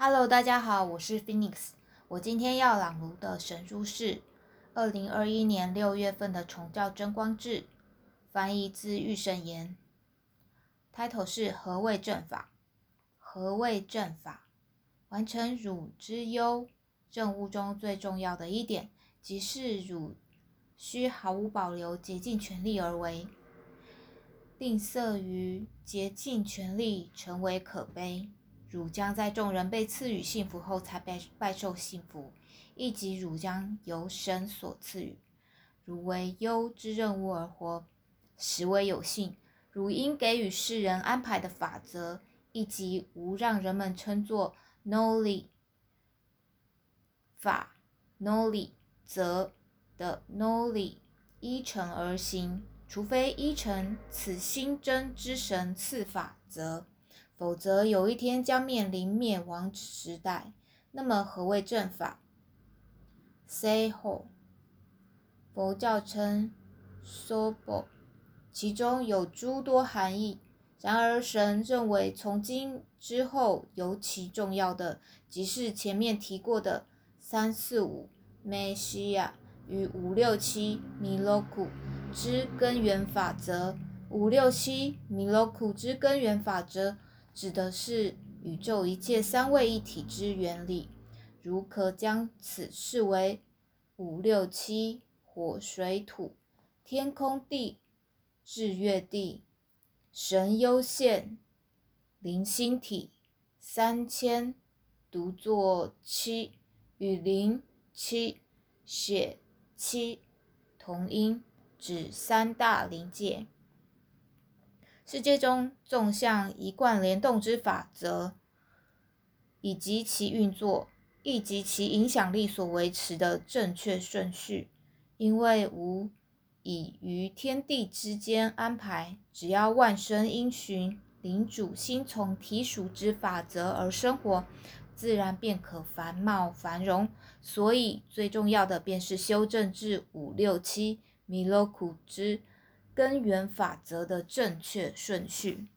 Hello，大家好，我是 Phoenix。我今天要朗读的神书是二零二一年六月份的《崇教真光志》，翻译自御圣言。Title 是何谓正法？何谓正法？完成汝之忧任务中最重要的一点，即是汝需毫无保留、竭尽全力而为。吝啬于竭尽全力，成为可悲。汝将在众人被赐予幸福后才拜拜受幸福，亦即汝将由神所赐予。汝为忧之任务而活，实为有幸。汝应给予世人安排的法则，以及无让人们称作 “noli” 法 “noli” 则的 “noli” 依成而行。除非依成此新真之神赐法则，否则有一天将面临灭亡时代。那么何谓正法？Say ho，佛教称 sobo，其中有诸多含义。然而神认为，从今之后尤其重要的，即是前面提过的三四五 Messiah 与五六七 Miloku。之根源法则五六七米罗库之根源法则指的是宇宙一切三位一体之原理。如可将此视为五六七火水土天空地日月地神幽现灵星体三千独作七与灵七血七同音。指三大灵界，世界中纵向一贯联动之法则，以及其运作，以及其影响力所维持的正确顺序。因为无以于天地之间安排，只要万生因循领主心从体属之法则而生活，自然便可繁茂繁荣。所以最重要的便是修正至五六七。米洛库之根源法则的正确顺序。